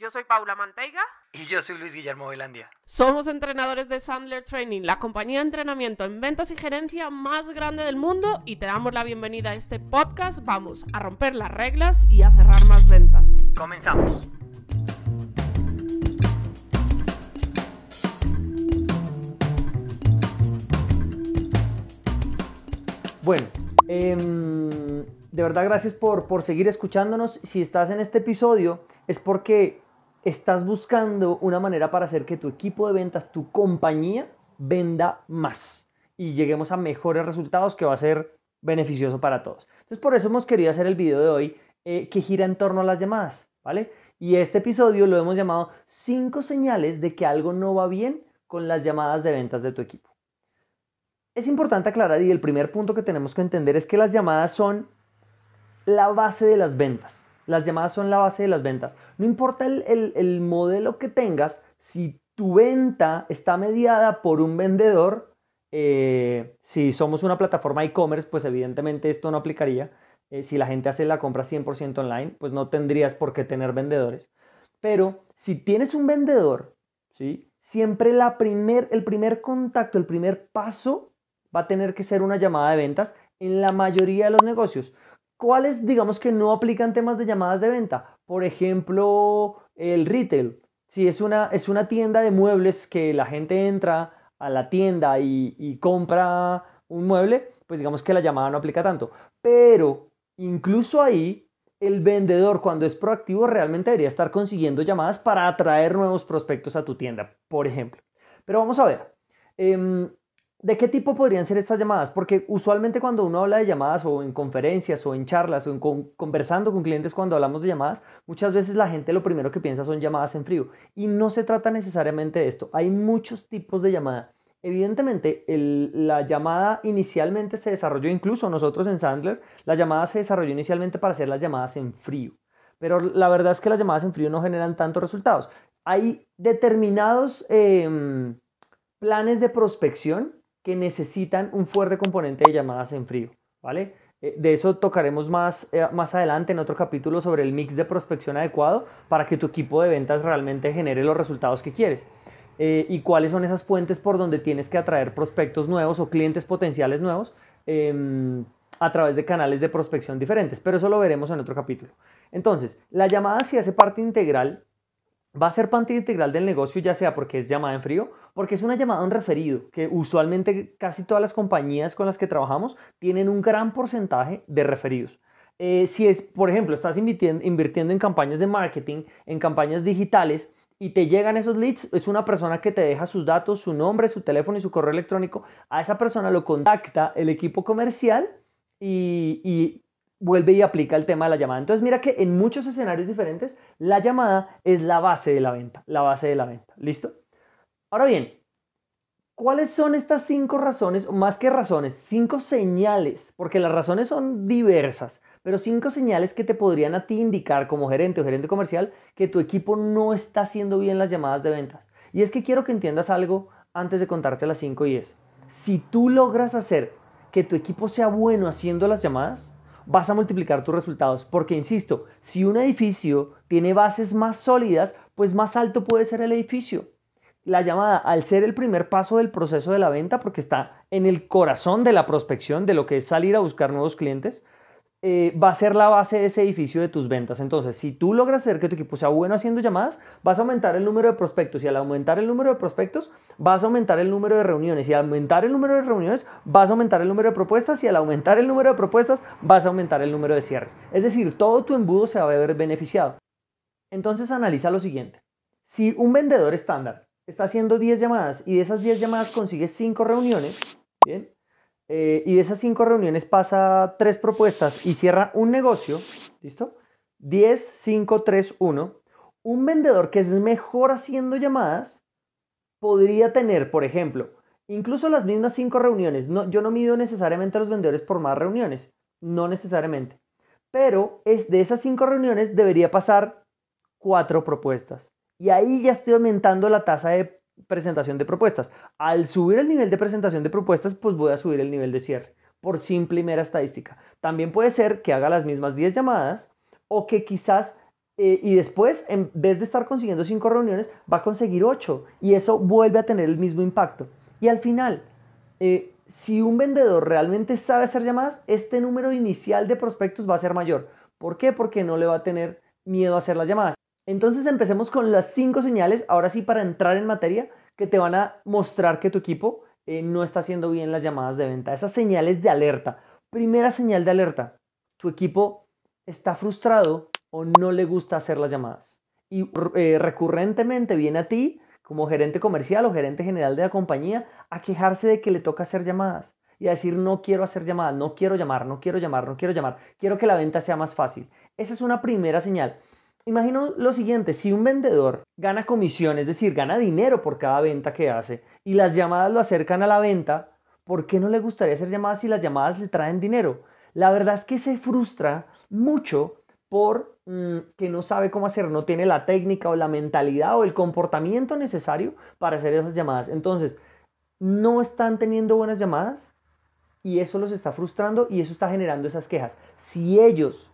Yo soy Paula Manteiga. Y yo soy Luis Guillermo Velandia. Somos entrenadores de Sandler Training, la compañía de entrenamiento en ventas y gerencia más grande del mundo y te damos la bienvenida a este podcast. Vamos a romper las reglas y a cerrar más ventas. Comenzamos. Bueno, em, de verdad gracias por, por seguir escuchándonos. Si estás en este episodio es porque estás buscando una manera para hacer que tu equipo de ventas, tu compañía, venda más y lleguemos a mejores resultados que va a ser beneficioso para todos. Entonces, por eso hemos querido hacer el video de hoy eh, que gira en torno a las llamadas, ¿vale? Y este episodio lo hemos llamado 5 señales de que algo no va bien con las llamadas de ventas de tu equipo. Es importante aclarar y el primer punto que tenemos que entender es que las llamadas son la base de las ventas. Las llamadas son la base de las ventas. No importa el, modelo que tengas, si tu venta está mediada por un vendedor, eh, si somos una plataforma e-commerce, pues evidentemente esto no aplicaría. Eh, si la gente hace la compra 100% online, pues no tendrías por qué tener vendedores. Pero si tienes un vendedor, ¿sí? siempre la primer, el primer contacto, el primer paso va a tener que ser una llamada de ventas en la mayoría de los negocios. ¿Cuáles, digamos que no aplican temas de llamadas de venta? Por ejemplo, el retail. Si es una, es una tienda de muebles que la gente entra a la tienda y, compra un mueble, pues digamos que la llamada no aplica tanto. Pero incluso ahí, el vendedor cuando es proactivo realmente debería estar consiguiendo llamadas para atraer nuevos prospectos a tu tienda, por ejemplo. Pero vamos a ver. Em, ¿De qué tipo podrían ser estas llamadas? Porque usualmente cuando uno habla de llamadas o en conferencias o en charlas o en conversando con clientes cuando hablamos de llamadas, muchas veces la gente lo primero que piensa son llamadas en frío. Y no se trata necesariamente de esto. Hay muchos tipos de llamada. Evidentemente, la llamada inicialmente se desarrolló, incluso nosotros en Sandler, la llamada se desarrolló inicialmente para hacer las llamadas en frío. Pero la verdad es que las llamadas en frío no generan tantos resultados. Hay determinados em, planes de prospección que necesitan un fuerte componente de llamadas en frío, ¿vale? Eh, de eso tocaremos más, eh, más adelante en otro capítulo sobre el mix de prospección adecuado para que tu equipo de ventas realmente genere los resultados que quieres. Eh, y cuáles son esas fuentes por donde tienes que atraer prospectos nuevos o clientes potenciales nuevos em, a través de canales de prospección diferentes. Pero eso lo veremos en otro capítulo. Entonces, la llamada si hace parte integral va a ser parte integral del negocio, ya sea porque es llamada en frío, porque es una llamada a un referido, que usualmente casi todas las compañías con las que trabajamos tienen un gran porcentaje de referidos. Eh, si es, por ejemplo, estás invirtiendo en campañas de marketing, en campañas digitales, y te llegan esos leads, es una persona que te deja sus datos, su nombre, su teléfono y su correo electrónico. A esa persona lo contacta el equipo comercial y vuelve y aplica el tema de la llamada. Entonces mira que en muchos escenarios diferentes la llamada es la base de la venta, la base de la venta. ¿Listo? Ahora bien, ¿cuáles son estas cinco razones, o más que razones, cinco señales? Porque las razones son diversas, pero cinco señales que te podrían a ti indicar como gerente o gerente comercial que tu equipo no está haciendo bien las llamadas de ventas. Y es que quiero que entiendas algo antes de contarte las cinco y es, si tú logras hacer que tu equipo sea bueno haciendo las llamadas, vas a multiplicar tus resultados. Porque, insisto, si un edificio tiene bases más sólidas, pues más alto puede ser el edificio. La llamada, al ser el primer paso del proceso de la venta, porque está en el corazón de la prospección, de lo que es salir a buscar nuevos clientes, eh, va a ser la base de ese edificio de tus ventas. Entonces, si tú logras hacer que tu equipo sea bueno haciendo llamadas, vas a aumentar el número de prospectos y al aumentar el número de prospectos, vas a aumentar el número de reuniones y al aumentar el número de reuniones, vas a aumentar el número de propuestas y al aumentar el número de propuestas, vas a aumentar el número de cierres. Es decir, todo tu embudo se va a ver beneficiado. Entonces, analiza lo siguiente. Si un vendedor estándar está haciendo 10 llamadas y de esas 10 llamadas consigue 5 reuniones, ¿bien? Eh, y de esas cinco reuniones pasa tres propuestas y cierra un negocio, ¿listo? 10, 5, 3, 1. Un vendedor que es mejor haciendo llamadas podría tener, por ejemplo, incluso las mismas cinco reuniones. No, yo no mido necesariamente a los vendedores por más reuniones, no necesariamente. Pero es de esas cinco reuniones debería pasar cuatro propuestas. Y ahí ya estoy aumentando la tasa de presentación de propuestas. Al subir el nivel de presentación de propuestas, pues voy a subir el nivel de cierre, por simple y mera estadística. También puede ser que haga las mismas 10 llamadas o que quizás eh, y después, en vez de estar consiguiendo 5 reuniones, va a conseguir 8 y eso vuelve a tener el mismo impacto. Y al final, eh, si un vendedor realmente sabe hacer llamadas, este número inicial de prospectos va a ser mayor. ¿Por qué? Porque no le va a tener miedo a hacer las llamadas. Entonces empecemos con las cinco señales, ahora sí para entrar en materia, que te van a mostrar que tu equipo eh, no está haciendo bien las llamadas de venta. Esas señales de alerta. Primera señal de alerta, tu equipo está frustrado o no le gusta hacer las llamadas. Y eh, recurrentemente viene a ti como gerente comercial o gerente general de la compañía a quejarse de que le toca hacer llamadas y a decir no quiero hacer llamadas, no quiero llamar, no quiero llamar, no quiero llamar, quiero que la venta sea más fácil. Esa es una primera señal. Imagino lo siguiente, si un vendedor gana comisión, es decir, gana dinero por cada venta que hace y las llamadas lo acercan a la venta, ¿por qué no le gustaría hacer llamadas si las llamadas le traen dinero? La verdad es que se frustra mucho por mm, que no sabe cómo hacer, no tiene la técnica o la mentalidad o el comportamiento necesario para hacer esas llamadas. Entonces, no están teniendo buenas llamadas y eso los está frustrando y eso está generando esas quejas. Si ellos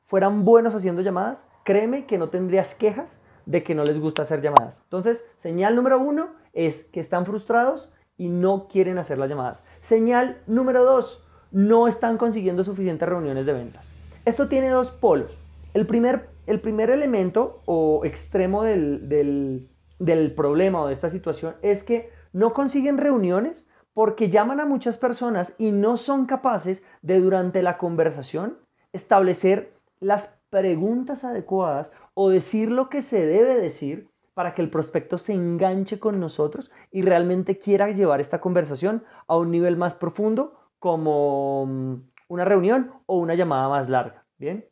fueran buenos haciendo llamadas, créeme que no tendrías quejas de que no les gusta hacer llamadas. Entonces, señal número uno es que están frustrados y no quieren hacer las llamadas. Señal número dos, no están consiguiendo suficientes reuniones de ventas. Esto tiene dos polos. El primer, el primer elemento o extremo del, del, del problema o de esta situación es que no consiguen reuniones porque llaman a muchas personas y no son capaces de durante la conversación establecer las preguntas adecuadas o decir lo que se debe decir para que el prospecto se enganche con nosotros y realmente quiera llevar esta conversación a un nivel más profundo como mm, una reunión o una llamada más larga. Bien.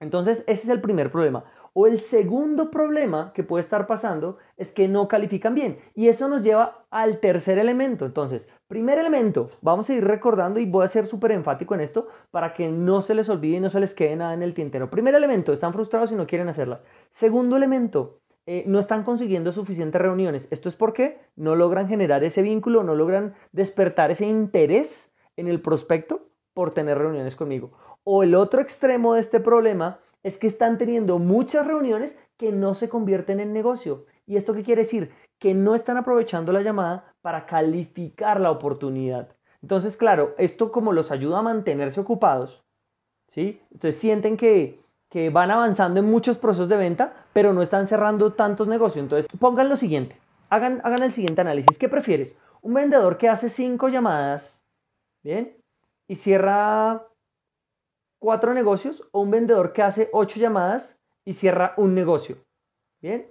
Entonces, ese es el primer problema. O el segundo problema que puede estar pasando es que no califican bien. Y eso nos lleva al tercer elemento. Entonces, primer elemento, vamos a ir recordando y voy a ser súper enfático en esto para que no se les olvide y no se les quede nada en el tintero. Primer elemento, están frustrados y no quieren hacerlas. Segundo elemento, eh, no están consiguiendo suficientes reuniones. Esto es porque no logran generar ese vínculo, no logran despertar ese interés en el prospecto por tener reuniones conmigo. O el otro extremo de este problema es que están teniendo muchas reuniones que no se convierten en negocio. ¿Y esto qué quiere decir? Que no están aprovechando la llamada para calificar la oportunidad. Entonces, claro, esto como los ayuda a mantenerse ocupados, ¿sí? Entonces sienten que, que van avanzando en muchos procesos de venta, pero no están cerrando tantos negocios. Entonces, pongan lo siguiente, hagan, hagan el siguiente análisis. ¿Qué prefieres? Un vendedor que hace cinco llamadas, ¿bien? Y cierra cuatro negocios o un vendedor que hace ocho llamadas y cierra un negocio. Bien.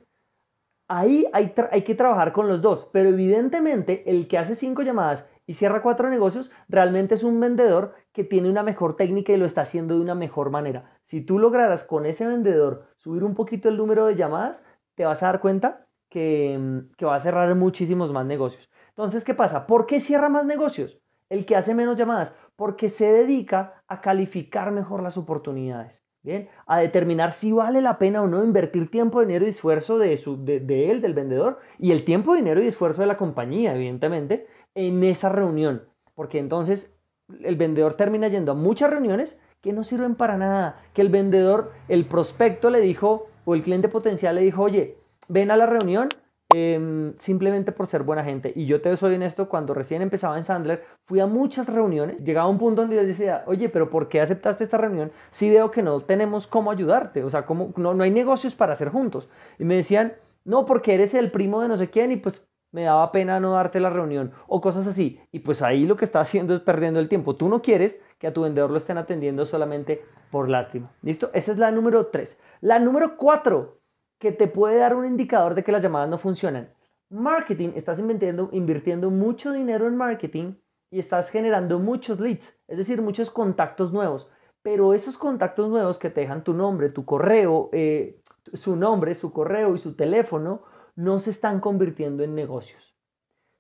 Ahí hay, hay, que trabajar con los dos, pero evidentemente el que hace cinco llamadas y cierra cuatro negocios realmente es un vendedor que tiene una mejor técnica y lo está haciendo de una mejor manera. Si tú lograras con ese vendedor subir un poquito el número de llamadas, te vas a dar cuenta que, que va a cerrar muchísimos más negocios. Entonces, ¿qué pasa? ¿Por qué cierra más negocios? El que hace menos llamadas, porque se dedica a calificar mejor las oportunidades, ¿bien? A determinar si vale la pena o no invertir tiempo, dinero y esfuerzo de, su, de, él, del vendedor, y el tiempo, dinero y esfuerzo de la compañía, evidentemente, en esa reunión. Porque entonces el vendedor termina yendo a muchas reuniones que no sirven para nada, que el vendedor, el prospecto le dijo, o el cliente potencial le dijo, oye, ven a la reunión em, simplemente por ser buena gente. Y yo te soy honesto, cuando recién empezaba en Sandler, fui a muchas reuniones, llegaba un punto donde yo decía, oye, pero ¿por qué aceptaste esta reunión si veo que no tenemos cómo ayudarte? O sea, ¿cómo, no, no hay negocios para hacer juntos. Y me decían, no, porque eres el primo de no sé quién y pues me daba pena no darte la reunión o cosas así. Y pues ahí lo que está haciendo es perdiendo el tiempo. Tú no quieres que a tu vendedor lo estén atendiendo solamente por lástima. ¿Listo? Esa es la número 3. La número 4, que te puede dar un indicador de que las llamadas no funcionan. Marketing, estás invirtiendo, invirtiendo mucho dinero en marketing y estás generando muchos leads, es decir, muchos contactos nuevos. Pero esos contactos nuevos que te dejan tu nombre, tu correo, eh, su nombre, su correo y su teléfono, no se están convirtiendo en negocios.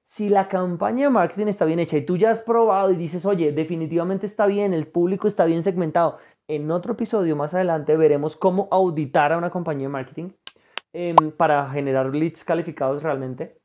Si la campaña de marketing está bien hecha y tú ya has probado y dices, oye, definitivamente está bien, el público está bien segmentado, en otro episodio más adelante veremos cómo auditar a una compañía de marketing em, para generar leads calificados realmente.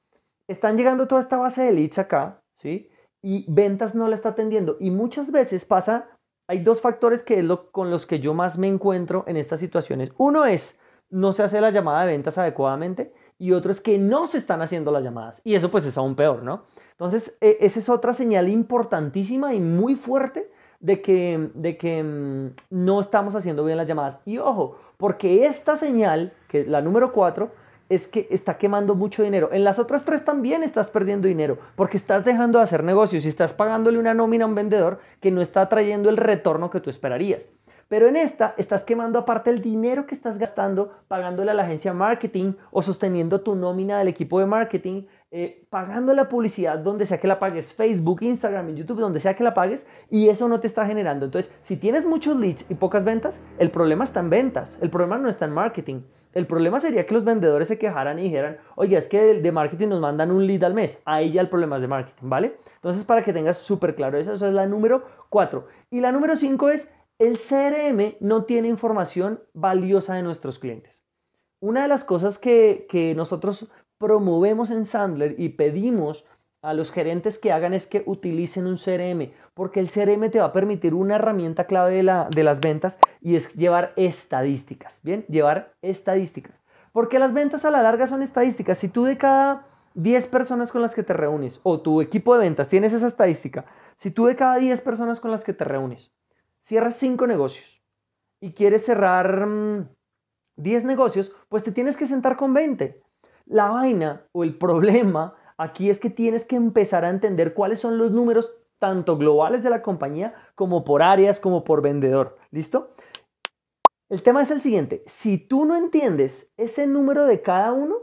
Están llegando toda esta base de leads acá, ¿sí? Y ventas no la está atendiendo. Y muchas veces pasa, hay dos factores que es lo, con los que yo más me encuentro en estas situaciones. Uno es, no se hace la llamada de ventas adecuadamente y otro es que no se están haciendo las llamadas. Y eso pues es aún peor, ¿no? Entonces, e, esa es otra señal importantísima y muy fuerte de que, de que mm, no estamos haciendo bien las llamadas. Y ojo, porque esta señal, que es la número 4, es que está quemando mucho dinero. En las otras tres también estás perdiendo dinero, porque estás dejando de hacer negocios y estás pagándole una nómina a un vendedor que no está trayendo el retorno que tú esperarías. Pero en esta estás quemando aparte el dinero que estás gastando pagándole a la agencia marketing o sosteniendo tu nómina del equipo de marketing, eh, pagando la publicidad donde sea que la pagues, Facebook, Instagram, YouTube, donde sea que la pagues, y eso no te está generando. Entonces, si tienes muchos leads y pocas ventas, el problema está en ventas, el problema no está en marketing. El problema sería que los vendedores se quejaran y dijeran, oye, es que de marketing nos mandan un lead al mes. Ahí ya el problema es de marketing, ¿vale? Entonces, para que tengas súper claro eso, esa es la número 4. Y la número 5 es el CRM no tiene información valiosa de nuestros clientes. Una de las cosas que, nosotros promovemos en Sandler y pedimos a los gerentes que hagan es que utilicen un CRM, porque el CRM te va a permitir una herramienta clave de, la, de las ventas y es llevar estadísticas, ¿bien? Llevar estadísticas. Porque las ventas a la larga son estadísticas. Si tú de cada 10 personas con las que te reúnes o tu equipo de ventas tienes esa estadística, si tú de cada 10 personas con las que te reúnes cierras cinco negocios y quieres cerrar 10 mm, negocios, pues te tienes que sentar con 20. La vaina o el problema aquí es que tienes que empezar a entender cuáles son los números tanto globales de la compañía como por áreas como por vendedor. ¿Listo? El tema es el siguiente, si tú no entiendes ese número de cada uno,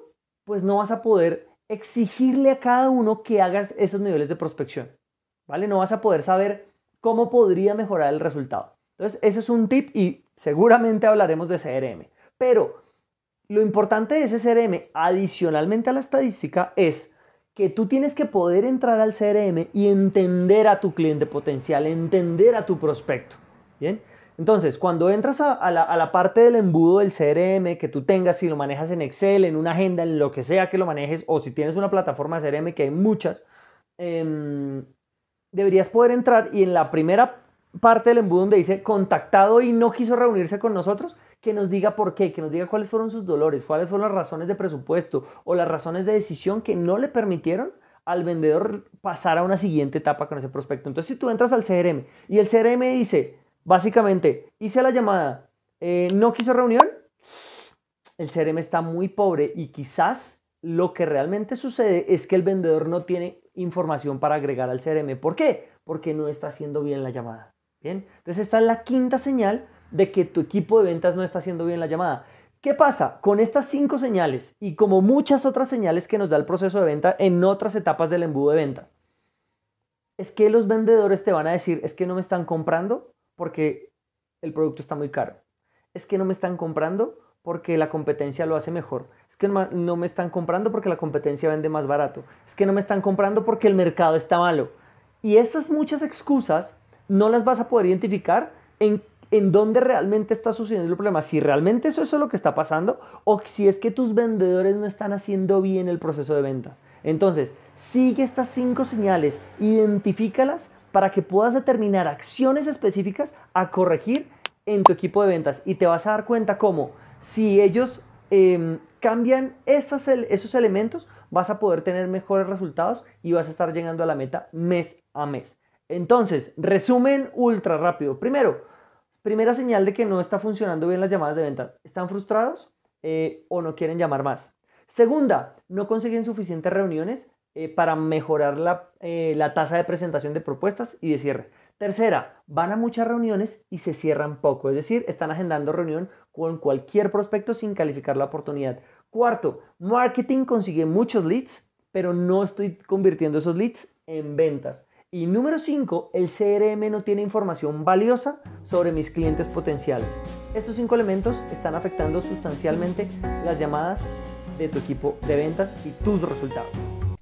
pues no vas a poder exigirle a cada uno que hagas esos niveles de prospección. ¿Vale? No vas a poder saber cómo podría mejorar el resultado. Entonces, ese es un tip y seguramente hablaremos de CRM. Pero lo importante de ese CRM, adicionalmente a la estadística, es que tú tienes que poder entrar al CRM y entender a tu cliente potencial, entender a tu prospecto. Bien. Entonces, cuando entras a, la, parte del embudo del CRM que tú tengas, si lo manejas en Excel, en una agenda, en lo que sea que lo manejes, o si tienes una plataforma de CRM, que hay muchas, em, deberías poder entrar y en la primera parte del embudo donde dice contactado y no quiso reunirse con nosotros, que nos diga por qué, que nos diga cuáles fueron sus dolores, cuáles fueron las razones de presupuesto o las razones de decisión que no le permitieron al vendedor pasar a una siguiente etapa con ese prospecto. Entonces, si tú entras al CRM y el CRM dice, básicamente, hice la llamada, eh, no quiso reunión, el CRM está muy pobre y quizás lo que realmente sucede es que el vendedor no tiene información para agregar al CRM. ¿Por qué? Porque no está haciendo bien la llamada. Bien, entonces esta es la quinta señal de que tu equipo de ventas no está haciendo bien la llamada. ¿Qué pasa? Con estas cinco señales y como muchas otras señales que nos da el proceso de venta en otras etapas del embudo de ventas, es que los vendedores te van a decir, es que no me están comprando porque el producto está muy caro. Es que no me están comprando porque la competencia lo hace mejor. Es que no me están comprando porque la competencia vende más barato. Es que no me están comprando porque el mercado está malo. Y estas muchas excusas no las vas a poder identificar en, en dónde realmente está sucediendo el problema. Si realmente eso, es lo que está pasando o si es que tus vendedores no están haciendo bien el proceso de ventas. Entonces, sigue estas cinco señales, identifícalas para que puedas determinar acciones específicas a corregir en tu equipo de ventas y te vas a dar cuenta cómo si ellos em, cambian esos elementos, vas a poder tener mejores resultados y vas a estar llegando a la meta mes a mes. Entonces, resumen ultra rápido. Primero, primera señal de que no está funcionando bien las llamadas de venta. ¿Están frustrados eh, o no quieren llamar más? Segunda, no consiguen suficientes reuniones eh, para mejorar la, eh, la tasa de presentación de propuestas y de cierre. Tercera, van a muchas reuniones y se cierran poco, es decir, están agendando reunión con cualquier prospecto sin calificar la oportunidad. Cuarto, marketing consigue muchos leads, pero no estoy convirtiendo esos leads en ventas. Y número 5, el CRM no tiene información valiosa sobre mis clientes potenciales. Estos cinco elementos están afectando sustancialmente las llamadas de tu equipo de ventas y tus resultados.